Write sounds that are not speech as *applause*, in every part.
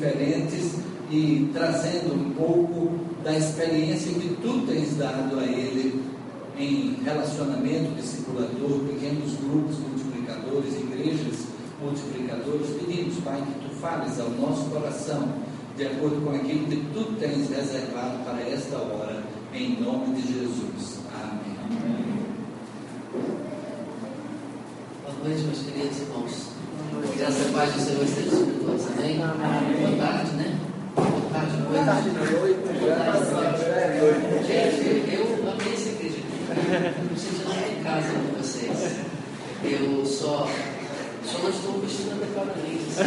diferentes e trazendo um pouco da experiência que tu tens dado a ele em relacionamento discipulador, pequenos grupos multiplicadores, igrejas multiplicadores. Pedimos, Pai, que tu fales ao nosso coração de acordo com aquilo que tu tens reservado para esta hora, em nome de Jesus. Amém. Boa noite, meus queridos irmãos. Graças a paz do Senhor esteja sobre todos. Amém? Boa tarde, né? Boa tarde, boa tarde. Boa tarde. Gente, eu amei essa igreja aqui. Me sentindo em casa com vocês. Eu só só não estou vestindo adequadamente, assim,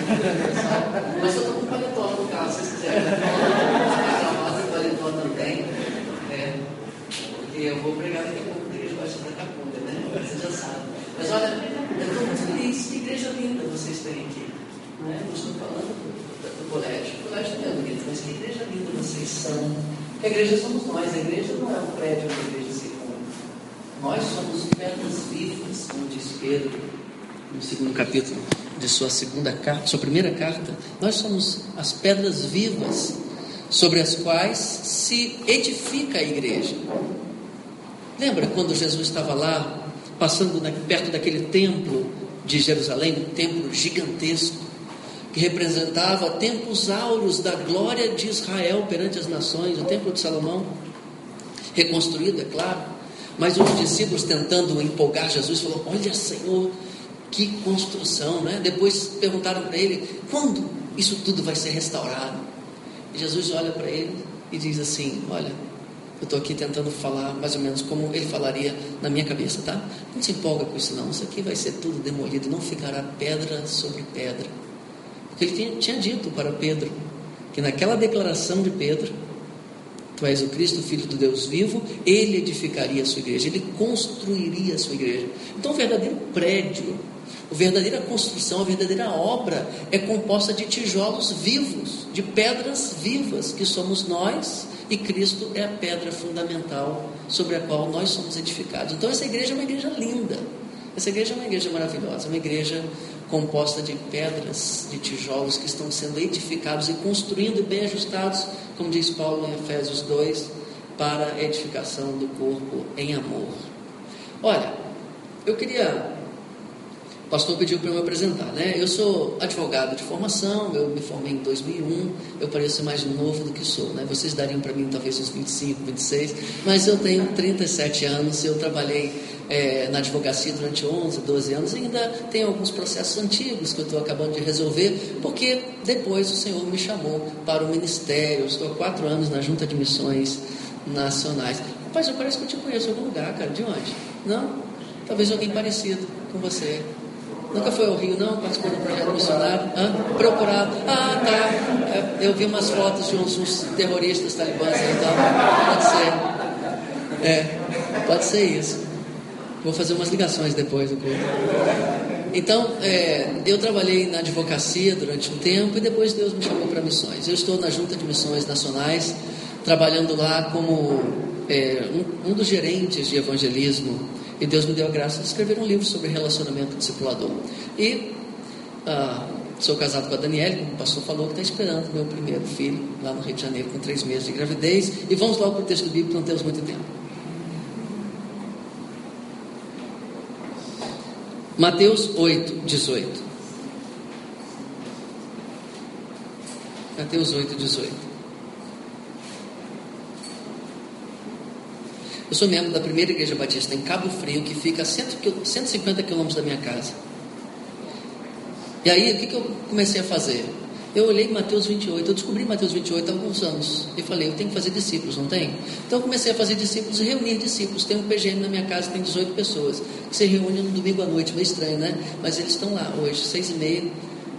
mas eu estou com paletó no carro, se vocês quiserem. Rosa e paletó também. É, porque eu vou pregar daqui a pouco na igreja Baixo da Capunda, né? Você já sabe. Mas olha, eu estou muito feliz, que igreja linda vocês têm aqui. Né? Não estou falando do, do colégio. O colégio não é bonito, mas que igreja linda vocês são. Que a igreja somos nós, a igreja não é um prédio que a igreja se come. Nós somos pedras vivas, como diz Pedro no segundo capítulo de sua segunda carta, sua primeira carta, nós somos as pedras vivas sobre as quais se edifica a igreja. Lembra quando Jesus estava lá, passando perto daquele templo de Jerusalém, um templo gigantesco, que representava tempos áureos da glória de Israel perante as nações, o templo de Salomão, reconstruído, é claro, mas os discípulos tentando empolgar Jesus, falou: Olha, Senhor, que construção, né? Depois perguntaram para ele: quando isso tudo vai ser restaurado? E Jesus olha para ele e diz assim: Olha, eu estou aqui tentando falar mais ou menos como ele falaria na minha cabeça, tá? Não se empolga com isso, não. Isso aqui vai ser tudo demolido, não ficará pedra sobre pedra. Porque ele tinha, tinha dito para Pedro que naquela declaração de Pedro, Tu és o Cristo, Filho do Deus vivo, ele edificaria a sua igreja, ele construiria a sua igreja. Então, o verdadeiro prédio a verdadeira construção, a verdadeira obra é composta de tijolos vivos, de pedras vivas, que somos nós, e Cristo é a pedra fundamental sobre a qual nós somos edificados. Então, essa igreja é uma igreja linda, essa igreja é uma igreja maravilhosa, uma igreja composta de pedras, de tijolos que estão sendo edificados e construindo e bem ajustados, como diz Paulo em Efésios 2, para a edificação do corpo em amor. Olha, eu queria pastor pediu para eu me apresentar, né? Eu sou advogado de formação, eu me formei em 2001, eu pareço mais novo do que sou, né? Vocês dariam para mim talvez uns 25, 26, mas eu tenho 37 anos, eu trabalhei é, na advocacia durante 11, 12 anos e ainda tenho alguns processos antigos que eu estou acabando de resolver, porque depois o Senhor me chamou para o ministério, eu estou há quatro anos na Junta de Missões Nacionais. Rapaz, eu parece que eu te conheço em algum lugar, cara, de onde? Não? Talvez alguém parecido com você. Nunca foi ao Rio, não? Participou do projeto missionário? Hã? Procurado. Ah, tá. É, eu vi umas fotos de uns, uns terroristas talibãs aí então. Pode ser. É, pode ser isso. Vou fazer umas ligações depois do culto. Então, é, eu trabalhei na advocacia durante um tempo e depois Deus me chamou para missões. Eu estou na Junta de Missões Nacionais, trabalhando lá como é, um, um dos gerentes de evangelismo e Deus me deu a graça de escrever um livro sobre relacionamento discipulador. E ah, sou casado com a Daniela, como o pastor falou, que está esperando meu primeiro filho lá no Rio de Janeiro, com três meses de gravidez. E vamos logo para o texto bíblico, não temos muito tempo. Mateus 8, 18. Mateus 8, 18. Eu sou membro da primeira igreja batista em Cabo Frio, que fica a 150 quilômetros da minha casa. E aí, o que, que eu comecei a fazer? Eu olhei Mateus 28, eu descobri Mateus 28 há alguns anos. E falei, eu tenho que fazer discípulos, não tem? Então eu comecei a fazer discípulos e reunir discípulos. Tem um PGM na minha casa, tem 18 pessoas, que se reúnem no domingo à noite, meio estranho, né? Mas eles estão lá hoje, seis e meia,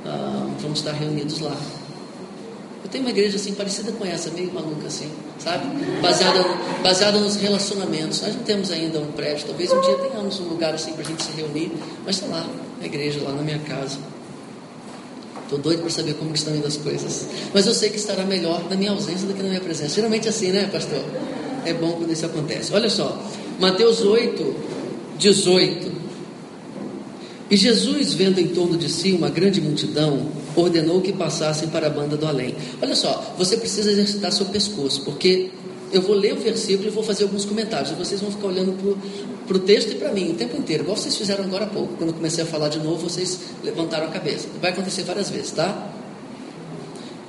ah, vamos estar reunidos lá. Eu tenho uma igreja assim parecida com essa, meio maluca assim, sabe? Baseada, baseada nos relacionamentos. Nós não temos ainda um prédio, talvez um dia tenhamos um lugar assim para a gente se reunir, mas está lá, a igreja lá na minha casa. Estou doido para saber como estão indo as coisas. Mas eu sei que estará melhor na minha ausência do que na minha presença. Geralmente é assim, né, pastor? É bom quando isso acontece. Olha só, Mateus 8, 18. E Jesus, vendo em torno de si uma grande multidão, ordenou que passassem para a banda do além. Olha só, você precisa exercitar seu pescoço, porque eu vou ler o versículo e vou fazer alguns comentários. E vocês vão ficar olhando para o texto e para mim o tempo inteiro, igual vocês fizeram agora há pouco. Quando eu comecei a falar de novo, vocês levantaram a cabeça. Vai acontecer várias vezes, tá?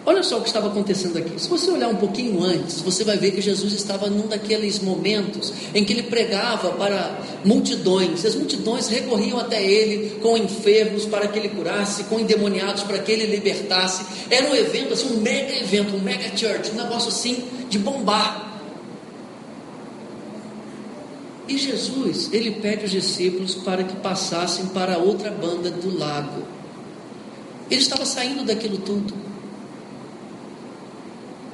Olha só o que estava acontecendo aqui. Se você olhar um pouquinho antes, você vai ver que Jesus estava num daqueles momentos em que ele pregava para multidões. As multidões recorriam até ele com enfermos para que ele curasse, com endemoniados para que ele libertasse. Era um evento, assim, um mega evento, um mega church, um negócio assim de bombar. E Jesus, ele pede aos discípulos para que passassem para outra banda do lago. Ele estava saindo daquilo tudo.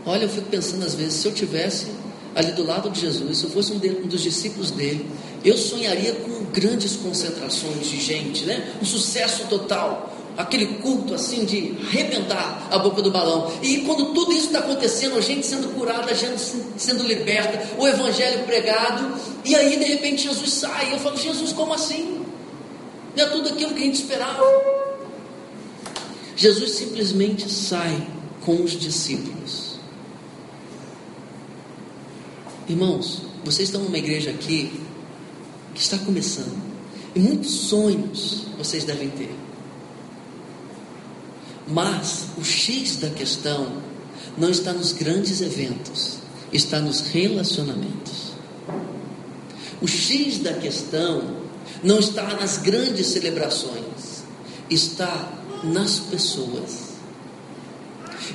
Olha, eu fico pensando às vezes, se eu tivesse ali do lado de Jesus, se eu fosse um, de, um dos discípulos dele, eu sonharia com grandes concentrações de gente, né? Um sucesso total, aquele culto assim de arrebentar a boca do balão. E quando tudo isso está acontecendo, a gente sendo curada, a gente sendo liberta, o evangelho pregado, e aí de repente Jesus sai. Eu falo, Jesus, como assim? Não é tudo aquilo que a gente esperava. Jesus simplesmente sai com os discípulos. Irmãos, vocês estão numa igreja aqui que está começando. E muitos sonhos vocês devem ter. Mas o X da questão não está nos grandes eventos, está nos relacionamentos. O X da questão não está nas grandes celebrações, está nas pessoas.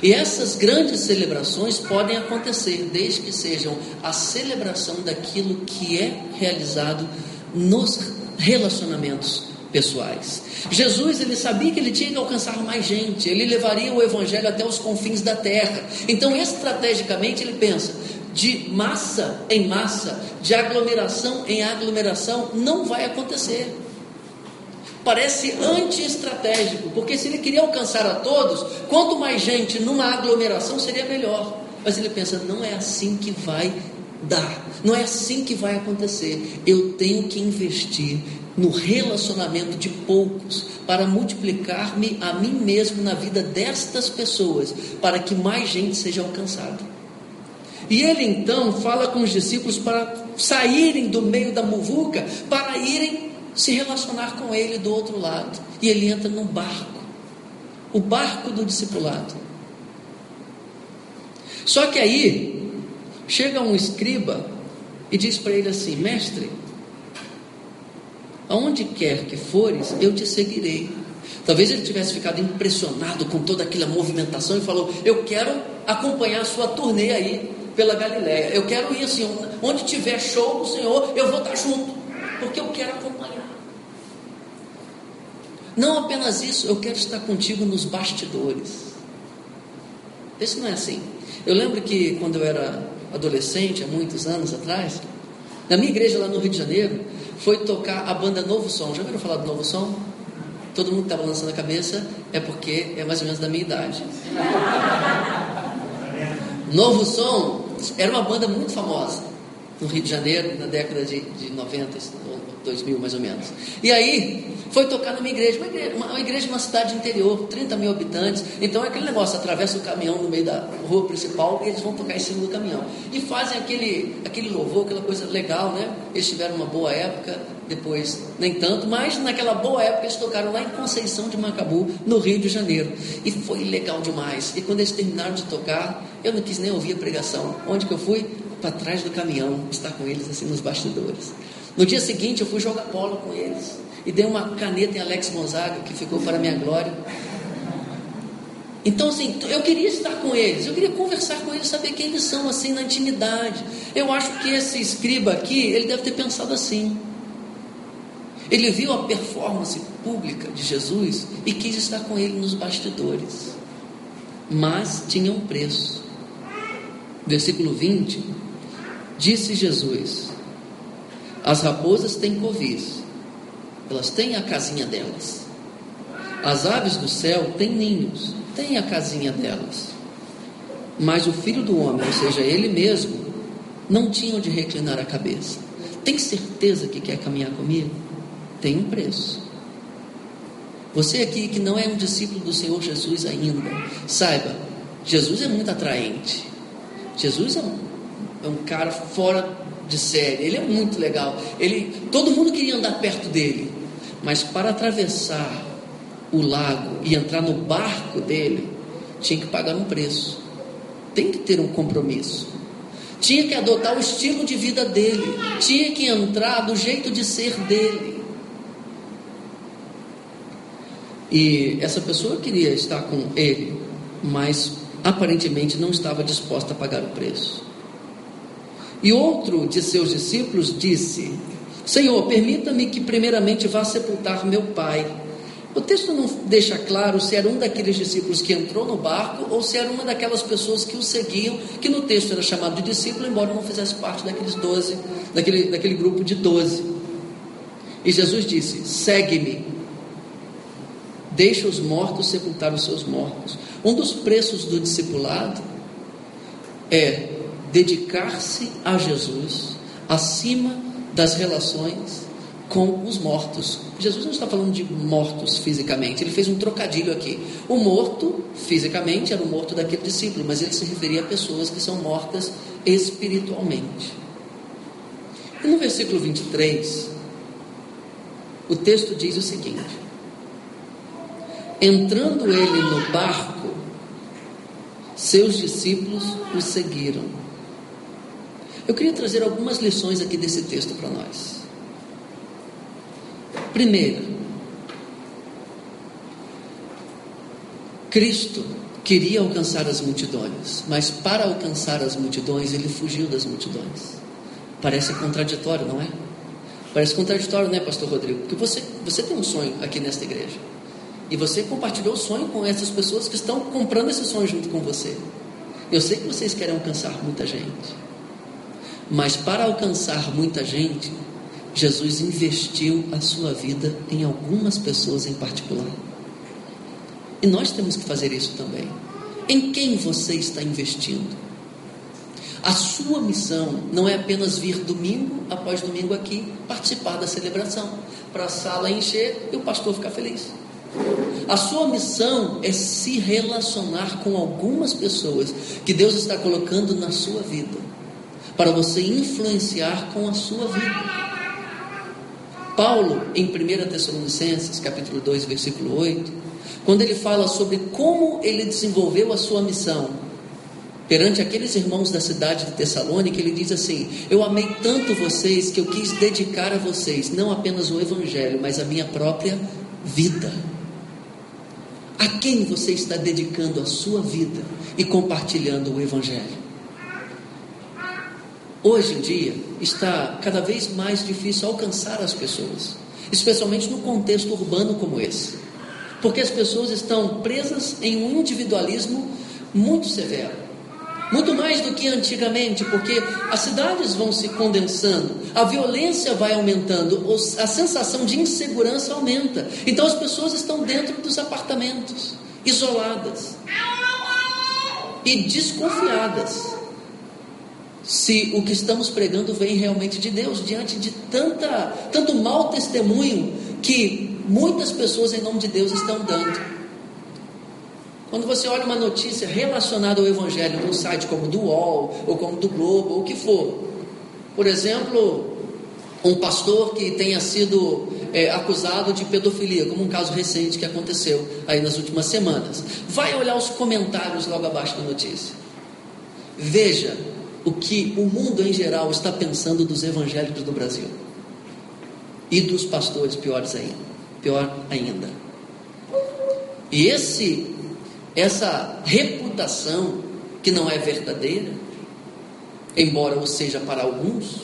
E essas grandes celebrações podem acontecer desde que sejam a celebração daquilo que é realizado nos relacionamentos pessoais. Jesus, ele sabia que ele tinha que alcançar mais gente, ele levaria o evangelho até os confins da terra. Então, estrategicamente, ele pensa: de massa em massa, de aglomeração em aglomeração, não vai acontecer parece anti-estratégico, porque se ele queria alcançar a todos, quanto mais gente numa aglomeração seria melhor. Mas ele pensa, não é assim que vai dar, não é assim que vai acontecer. Eu tenho que investir no relacionamento de poucos para multiplicar-me a mim mesmo na vida destas pessoas, para que mais gente seja alcançada. E ele então fala com os discípulos para saírem do meio da muvuca, para irem se relacionar com ele do outro lado. E ele entra num barco o barco do discipulado. Só que aí chega um escriba e diz para ele assim: Mestre, aonde quer que fores, eu te seguirei. Talvez ele tivesse ficado impressionado com toda aquela movimentação e falou: Eu quero acompanhar a sua turnê aí pela Galiléia. Eu quero ir assim, onde tiver show do Senhor, eu vou estar junto, porque eu quero acompanhar. Não apenas isso, eu quero estar contigo nos bastidores. Isso não é assim. Eu lembro que quando eu era adolescente, há muitos anos atrás, na minha igreja lá no Rio de Janeiro, foi tocar a banda Novo Som. Já ouviram falar do Novo Som? Todo mundo que estava lançando a cabeça é porque é mais ou menos da minha idade. *laughs* Novo Som era uma banda muito famosa no Rio de Janeiro, na década de, de 90, 2000 mais ou menos. E aí, foi tocar numa igreja, uma igreja, uma, uma igreja cidade interior, 30 mil habitantes. Então é aquele negócio, atravessa o caminhão no meio da rua principal e eles vão tocar em cima do caminhão. E fazem aquele, aquele louvor, aquela coisa legal, né? Eles tiveram uma boa época, depois nem tanto, mas naquela boa época eles tocaram lá em Conceição de Macabu, no Rio de Janeiro. E foi legal demais. E quando eles terminaram de tocar, eu não quis nem ouvir a pregação. Onde que eu fui? Para trás do caminhão, estar com eles assim nos bastidores. No dia seguinte eu fui jogar bola com eles e dei uma caneta em Alex Gonzaga, que ficou para minha glória. Então, assim, eu queria estar com eles, eu queria conversar com eles, saber quem eles são, assim, na intimidade. Eu acho que esse escriba aqui, ele deve ter pensado assim. Ele viu a performance pública de Jesus e quis estar com ele nos bastidores. Mas tinha um preço. Versículo 20: Disse Jesus: As raposas têm covis elas têm a casinha delas. As aves do céu têm ninhos, têm a casinha delas. Mas o filho do homem, ou seja, ele mesmo, não tinha onde reclinar a cabeça. Tem certeza que quer caminhar comigo? Tem um preço. Você aqui que não é um discípulo do Senhor Jesus ainda, saiba, Jesus é muito atraente. Jesus é é um cara fora de série. Ele é muito legal. Ele, todo mundo queria andar perto dele, mas para atravessar o lago e entrar no barco dele, tinha que pagar um preço. Tem que ter um compromisso. Tinha que adotar o estilo de vida dele. Tinha que entrar do jeito de ser dele. E essa pessoa queria estar com ele, mas aparentemente não estava disposta a pagar o preço. E outro de seus discípulos disse: Senhor, permita-me que primeiramente vá sepultar meu pai. O texto não deixa claro se era um daqueles discípulos que entrou no barco ou se era uma daquelas pessoas que o seguiam, que no texto era chamado de discípulo, embora não fizesse parte daqueles doze, daquele, daquele grupo de doze. E Jesus disse: Segue-me. Deixa os mortos sepultar os seus mortos. Um dos preços do discipulado é dedicar-se a Jesus acima das relações com os mortos. Jesus não está falando de mortos fisicamente, ele fez um trocadilho aqui. O morto, fisicamente, era o morto daquele discípulo, mas ele se referia a pessoas que são mortas espiritualmente. E no versículo 23, o texto diz o seguinte: Entrando ele no barco, seus discípulos o seguiram. Eu queria trazer algumas lições aqui desse texto para nós. Primeira, Cristo queria alcançar as multidões, mas para alcançar as multidões, ele fugiu das multidões. Parece contraditório, não é? Parece contraditório, né, Pastor Rodrigo? Porque você, você tem um sonho aqui nesta igreja. E você compartilhou o sonho com essas pessoas que estão comprando esse sonho junto com você. Eu sei que vocês querem alcançar muita gente. Mas para alcançar muita gente, Jesus investiu a sua vida em algumas pessoas em particular. E nós temos que fazer isso também. Em quem você está investindo? A sua missão não é apenas vir domingo após domingo aqui participar da celebração, para a sala encher e o pastor ficar feliz. A sua missão é se relacionar com algumas pessoas que Deus está colocando na sua vida, para você influenciar com a sua vida. Paulo, em 1 Tessalonicenses, capítulo 2, versículo 8, quando ele fala sobre como ele desenvolveu a sua missão perante aqueles irmãos da cidade de Tessalônica, ele diz assim: Eu amei tanto vocês que eu quis dedicar a vocês não apenas o evangelho, mas a minha própria vida. A quem você está dedicando a sua vida e compartilhando o Evangelho? Hoje em dia está cada vez mais difícil alcançar as pessoas, especialmente no contexto urbano como esse, porque as pessoas estão presas em um individualismo muito severo. Muito mais do que antigamente, porque as cidades vão se condensando, a violência vai aumentando, a sensação de insegurança aumenta. Então as pessoas estão dentro dos apartamentos, isoladas e desconfiadas se o que estamos pregando vem realmente de Deus, diante de tanta, tanto mau testemunho que muitas pessoas em nome de Deus estão dando. Quando você olha uma notícia relacionada ao Evangelho num site como do UOL, ou como do Globo, ou o que for, por exemplo, um pastor que tenha sido é, acusado de pedofilia, como um caso recente que aconteceu aí nas últimas semanas, vai olhar os comentários logo abaixo da notícia. Veja o que o mundo em geral está pensando dos evangélicos do Brasil e dos pastores, piores ainda, pior ainda. E esse essa reputação que não é verdadeira, embora o seja para alguns,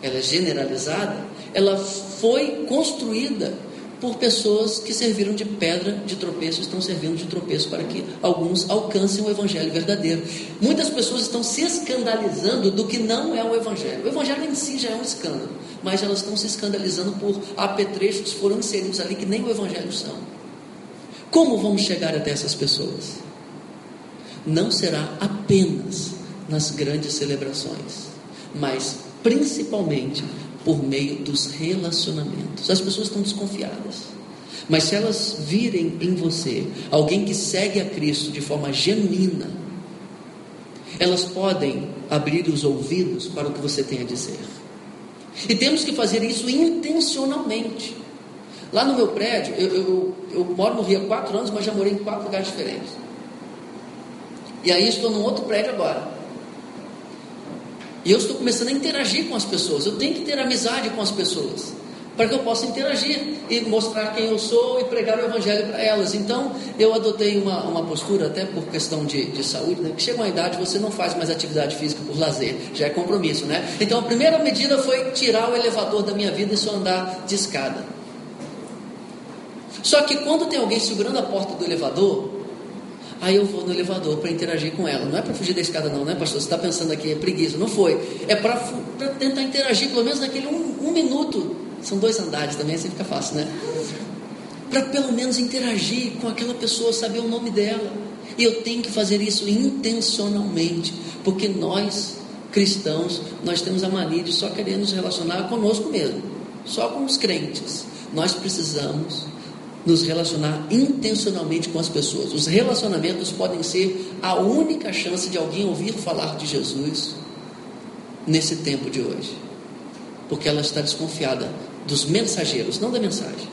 ela é generalizada, ela foi construída por pessoas que serviram de pedra de tropeço, estão servindo de tropeço para que alguns alcancem o evangelho verdadeiro. Muitas pessoas estão se escandalizando do que não é o evangelho. O evangelho em si já é um escândalo, mas elas estão se escandalizando por apetrechos foram inseridos ali que nem o evangelho são. Como vamos chegar até essas pessoas? Não será apenas nas grandes celebrações, mas principalmente por meio dos relacionamentos. As pessoas estão desconfiadas. Mas se elas virem em você alguém que segue a Cristo de forma genuína, elas podem abrir os ouvidos para o que você tem a dizer. E temos que fazer isso intencionalmente. Lá no meu prédio, eu, eu, eu moro no Rio há quatro anos, mas já morei em quatro lugares diferentes. E aí estou num outro prédio agora. E eu estou começando a interagir com as pessoas. Eu tenho que ter amizade com as pessoas para que eu possa interagir e mostrar quem eu sou e pregar o Evangelho para elas. Então, eu adotei uma, uma postura, até por questão de, de saúde, né? que chega uma idade você não faz mais atividade física por lazer, já é compromisso, né? Então, a primeira medida foi tirar o elevador da minha vida e só andar de escada. Só que quando tem alguém segurando a porta do elevador, aí eu vou no elevador para interagir com ela. Não é para fugir da escada, não, né, pastor? Você está pensando aqui, é preguiça. Não foi. É para tentar interagir, pelo menos naquele um, um minuto são dois andares também, assim fica fácil, né? Para pelo menos interagir com aquela pessoa, saber o nome dela. E eu tenho que fazer isso intencionalmente, porque nós, cristãos, nós temos a mania de só querer nos relacionar conosco mesmo, só com os crentes. Nós precisamos nos relacionar intencionalmente com as pessoas. Os relacionamentos podem ser a única chance de alguém ouvir falar de Jesus nesse tempo de hoje, porque ela está desconfiada dos mensageiros, não da mensagem.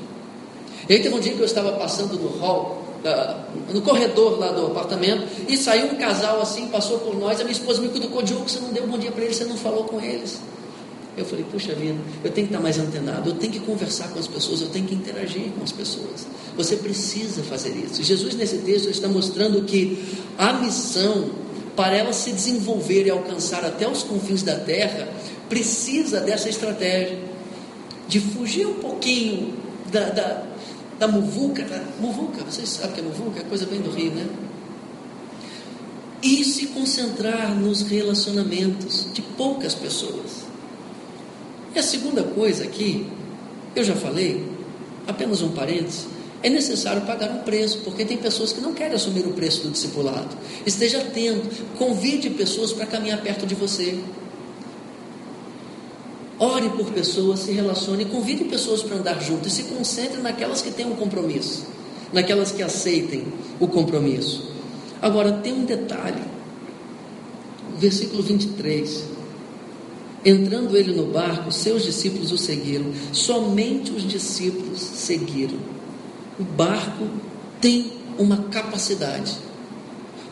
E teve um dia que eu estava passando no hall, uh, no corredor lá do apartamento, e saiu um casal assim, passou por nós, a minha esposa me cutucou, Diogo, você não deu um bom dia para eles, você não falou com eles. Eu falei, puxa vida, eu tenho que estar mais antenado, eu tenho que conversar com as pessoas, eu tenho que interagir com as pessoas. Você precisa fazer isso. Jesus, nesse texto, está mostrando que a missão, para ela se desenvolver e alcançar até os confins da terra, precisa dessa estratégia de fugir um pouquinho da, da, da muvuca, da, muvuca, vocês sabem que é muvuca? É coisa bem do Rio, né? E se concentrar nos relacionamentos de poucas pessoas. E a segunda coisa aqui, eu já falei, apenas um parênteses, é necessário pagar um preço, porque tem pessoas que não querem assumir o preço do discipulado. Esteja atento, convide pessoas para caminhar perto de você. Ore por pessoas, se relacione, convide pessoas para andar junto e se concentre naquelas que têm um compromisso, naquelas que aceitem o compromisso. Agora, tem um detalhe, versículo 23. Entrando ele no barco, seus discípulos o seguiram, somente os discípulos seguiram. O barco tem uma capacidade,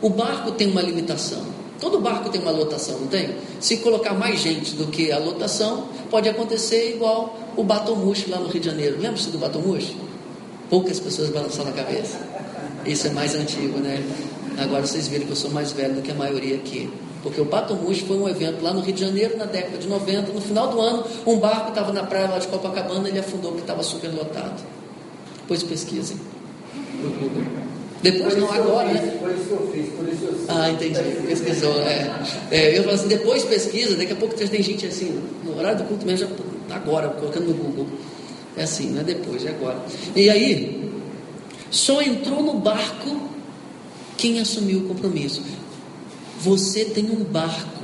o barco tem uma limitação. Todo barco tem uma lotação, não tem? Se colocar mais gente do que a lotação, pode acontecer igual o Batomushi lá no Rio de Janeiro. Lembra-se do Batomushi? Poucas pessoas balançaram a cabeça. Isso é mais antigo, né? Agora vocês viram que eu sou mais velho do que a maioria aqui. Porque o Batomushi foi um evento lá no Rio de Janeiro, na década de 90. No final do ano, um barco estava na praia lá de Copacabana, ele afundou porque estava super lotado. Depois pesquisem no Google. Depois não agora, né? Por isso que eu fiz, por isso eu fiz. Ah, entendi. Pesquisou. É. é eu falo assim, depois pesquisa, daqui a pouco tem gente assim, no horário do culto mesmo, já agora, colocando no Google. É assim, não é depois, é agora. E aí, só entrou no barco quem assumiu o compromisso. Você tem um barco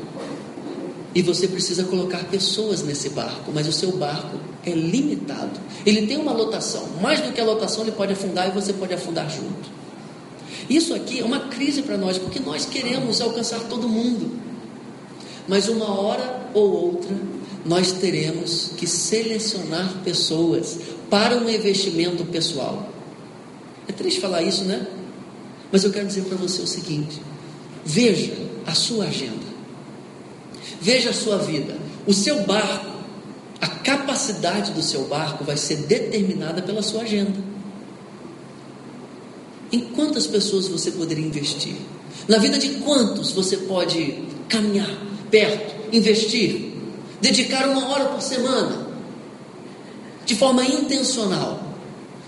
e você precisa colocar pessoas nesse barco, mas o seu barco é limitado. Ele tem uma lotação. Mais do que a lotação, ele pode afundar e você pode afundar junto. Isso aqui é uma crise para nós, porque nós queremos alcançar todo mundo. Mas uma hora ou outra, nós teremos que selecionar pessoas para um investimento pessoal. É triste falar isso, né? Mas eu quero dizer para você o seguinte: veja a sua agenda, veja a sua vida, o seu barco, a capacidade do seu barco vai ser determinada pela sua agenda. Em quantas pessoas você poderia investir? Na vida de quantos você pode caminhar perto, investir, dedicar uma hora por semana, de forma intencional?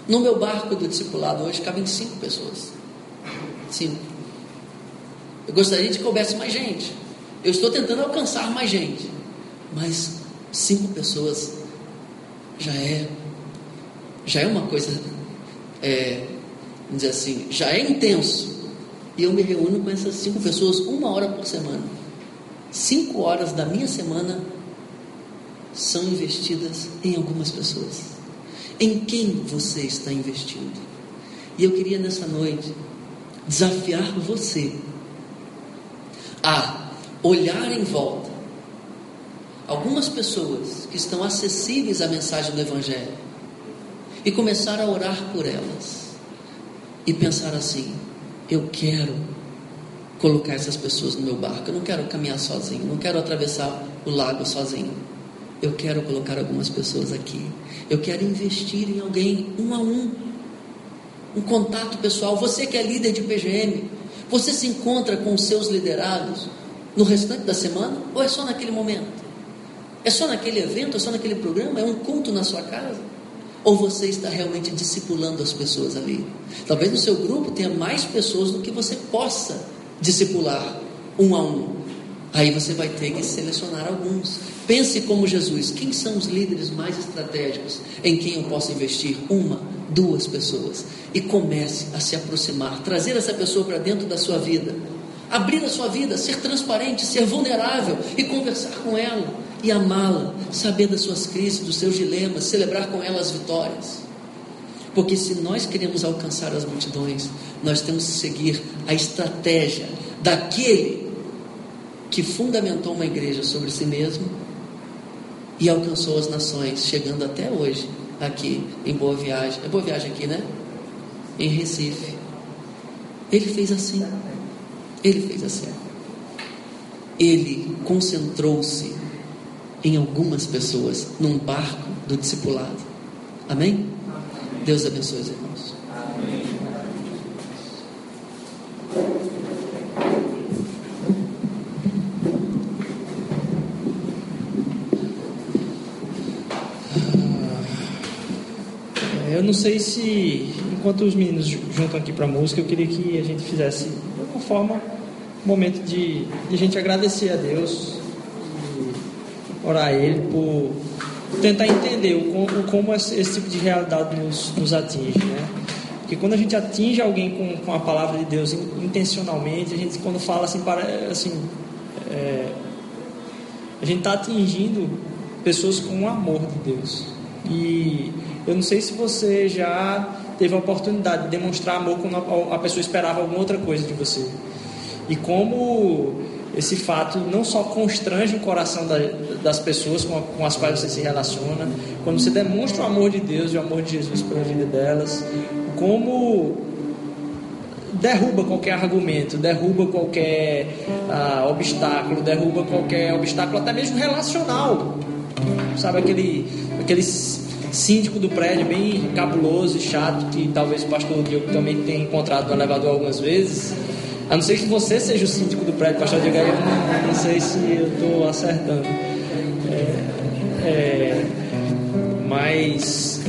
No meu barco do discipulado hoje cabem cinco pessoas. Cinco. Eu gostaria de que coubesse mais gente. Eu estou tentando alcançar mais gente. Mas cinco pessoas já é já é uma coisa é, vamos dizer assim, já é intenso. E eu me reúno com essas cinco pessoas uma hora por semana. Cinco horas da minha semana são investidas em algumas pessoas. Em quem você está investindo? E eu queria nessa noite desafiar você a olhar em volta algumas pessoas que estão acessíveis à mensagem do Evangelho e começar a orar por elas e pensar assim: eu quero colocar essas pessoas no meu barco, eu não quero caminhar sozinho, não quero atravessar o lago sozinho. Eu quero colocar algumas pessoas aqui. Eu quero investir em alguém um a um. Um contato pessoal. Você que é líder de PGM, você se encontra com os seus liderados no restante da semana ou é só naquele momento? É só naquele evento, é só naquele programa, é um culto na sua casa? Ou você está realmente discipulando as pessoas ali? Talvez no seu grupo tenha mais pessoas do que você possa discipular um a um. Aí você vai ter que selecionar alguns. Pense como Jesus: quem são os líderes mais estratégicos em quem eu posso investir? Uma, duas pessoas. E comece a se aproximar, trazer essa pessoa para dentro da sua vida. Abrir a sua vida, ser transparente, ser vulnerável e conversar com ela e amá-la, saber das suas crises, dos seus dilemas, celebrar com ela as vitórias. Porque se nós queremos alcançar as multidões, nós temos que seguir a estratégia daquele que fundamentou uma igreja sobre si mesmo e alcançou as nações, chegando até hoje aqui em Boa Viagem. É Boa Viagem aqui, né? Em Recife. Ele fez assim. Ele fez assim. Ele concentrou-se em algumas pessoas num barco do discipulado. Amém? Deus abençoe os irmãos. Ah, eu não sei se, enquanto os meninos juntam aqui para música, eu queria que a gente fizesse, de alguma forma, um momento de, de a gente agradecer a Deus orar a Ele por tentar entender o como, como esse, esse, tipo de realidade nos, nos atinge, né? Porque quando a gente atinge alguém com, com a palavra de Deus intencionalmente, a gente quando fala assim, para, assim é, a gente está atingindo pessoas com o amor de Deus. E eu não sei se você já teve a oportunidade de demonstrar amor quando a pessoa esperava alguma outra coisa de você. E como esse fato não só constrange o coração da, das pessoas com, a, com, as quais você se relaciona, quando você demonstra o amor de Deus e o amor de Jesus pela vida delas, como derruba qualquer argumento, derruba qualquer ah, obstáculo, derruba qualquer obstáculo, até mesmo relacional. Sabe aquele, aquele síndico do prédio bem cabuloso e chato que talvez o pastor Diogo também tenha encontrado no elevador algumas vezes a não ser que você seja o síndico do prédio, pastor Diego, eu não, não sei se eu estou acertando. É, é, mas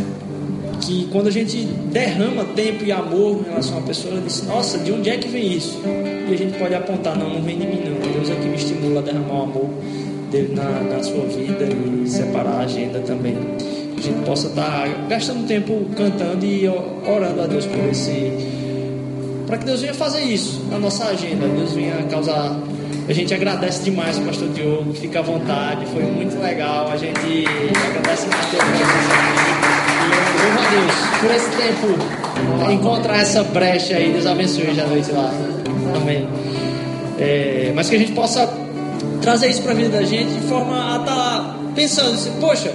que quando a gente derrama tempo e amor em relação a uma pessoa, ela diz, nossa, de onde é que vem isso? E a gente pode apontar, não, não vem de mim não. Deus é que me estimula a derramar o amor dele na, na sua vida e separar a agenda também. A gente possa estar tá gastando tempo cantando e orando a Deus por esse para que Deus venha fazer isso na nossa agenda. Deus venha causar. A gente agradece demais o pastor Diogo, fica à vontade, foi muito legal. A gente agradece muito a louvo a Deus por esse tempo, encontrar essa brecha aí. Deus abençoe hoje à noite lá. Amém. É, mas que a gente possa trazer isso para a vida da gente de forma a estar tá pensando assim, poxa,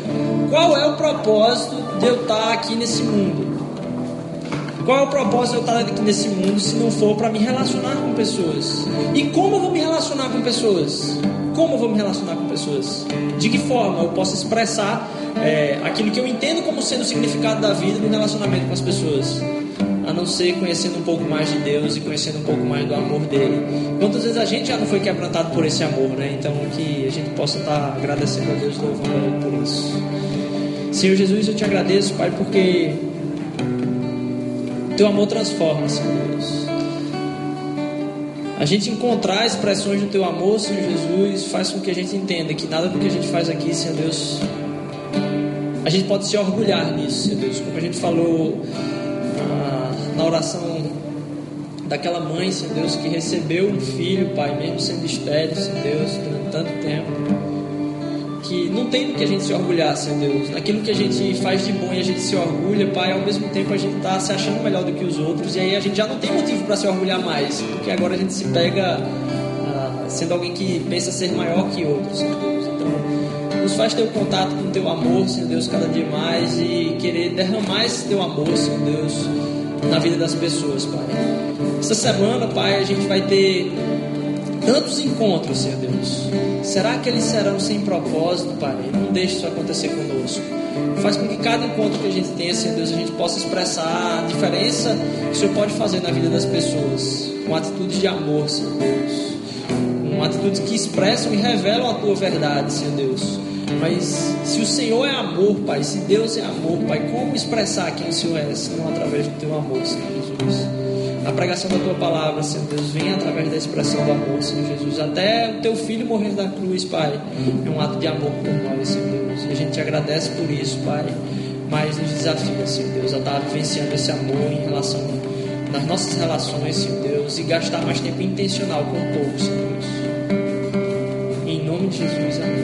qual é o propósito de eu estar tá aqui nesse mundo? Qual é o propósito de eu estar aqui nesse mundo se não for para me relacionar com pessoas? E como eu vou me relacionar com pessoas? Como eu vou me relacionar com pessoas? De que forma eu posso expressar é, aquilo que eu entendo como sendo o significado da vida no relacionamento com as pessoas? A não ser conhecendo um pouco mais de Deus e conhecendo um pouco mais do amor dele. Quantas vezes a gente já não foi quebrantado por esse amor, né? Então que a gente possa estar agradecendo a Deus, louvando por isso. Senhor Jesus, eu te agradeço, Pai, porque teu amor transforma, Senhor Deus. A gente encontrar expressões do teu amor, Senhor Jesus, faz com que a gente entenda que nada do que a gente faz aqui, Senhor Deus, a gente pode se orgulhar nisso, Senhor Deus. Como a gente falou ah, na oração daquela mãe, Senhor Deus, que recebeu um filho, Pai, mesmo sendo estéreo, Senhor Deus, durante tanto tempo que não tem do que a gente se orgulhar, Senhor Deus. Naquilo que a gente faz de bom e a gente se orgulha, Pai, ao mesmo tempo a gente está se achando melhor do que os outros e aí a gente já não tem motivo para se orgulhar mais, porque agora a gente se pega ah, sendo alguém que pensa ser maior que outros, Senhor Deus. Então, nos faz ter o contato com o Teu amor, Senhor Deus, cada dia mais e querer derramar esse Teu amor, Senhor Deus, na vida das pessoas, Pai. Essa semana, Pai, a gente vai ter tantos encontros, Senhor Deus. Será que eles serão sem propósito, Pai? Não deixe isso acontecer conosco. Faz com que cada encontro que a gente tenha, Senhor Deus, a gente possa expressar a diferença que o Senhor pode fazer na vida das pessoas. Com atitudes de amor, Senhor Deus. Com atitudes que expressam e revelam a tua verdade, Senhor Deus. Mas se o Senhor é amor, Pai, se Deus é amor, Pai, como expressar quem o Senhor é, senão através do teu amor, Senhor Jesus? A pregação da tua palavra, Senhor Deus, vem através da expressão do amor, Senhor Jesus. Até o teu filho morrer na cruz, Pai, é um ato de amor por nós, Senhor Deus. E a gente te agradece por isso, Pai. Mas nos desafia, Senhor Deus, a estar vivenciando esse amor em relação nas nossas relações, Senhor Deus, e gastar mais tempo intencional com o povo, Senhor Deus. Em nome de Jesus, amém.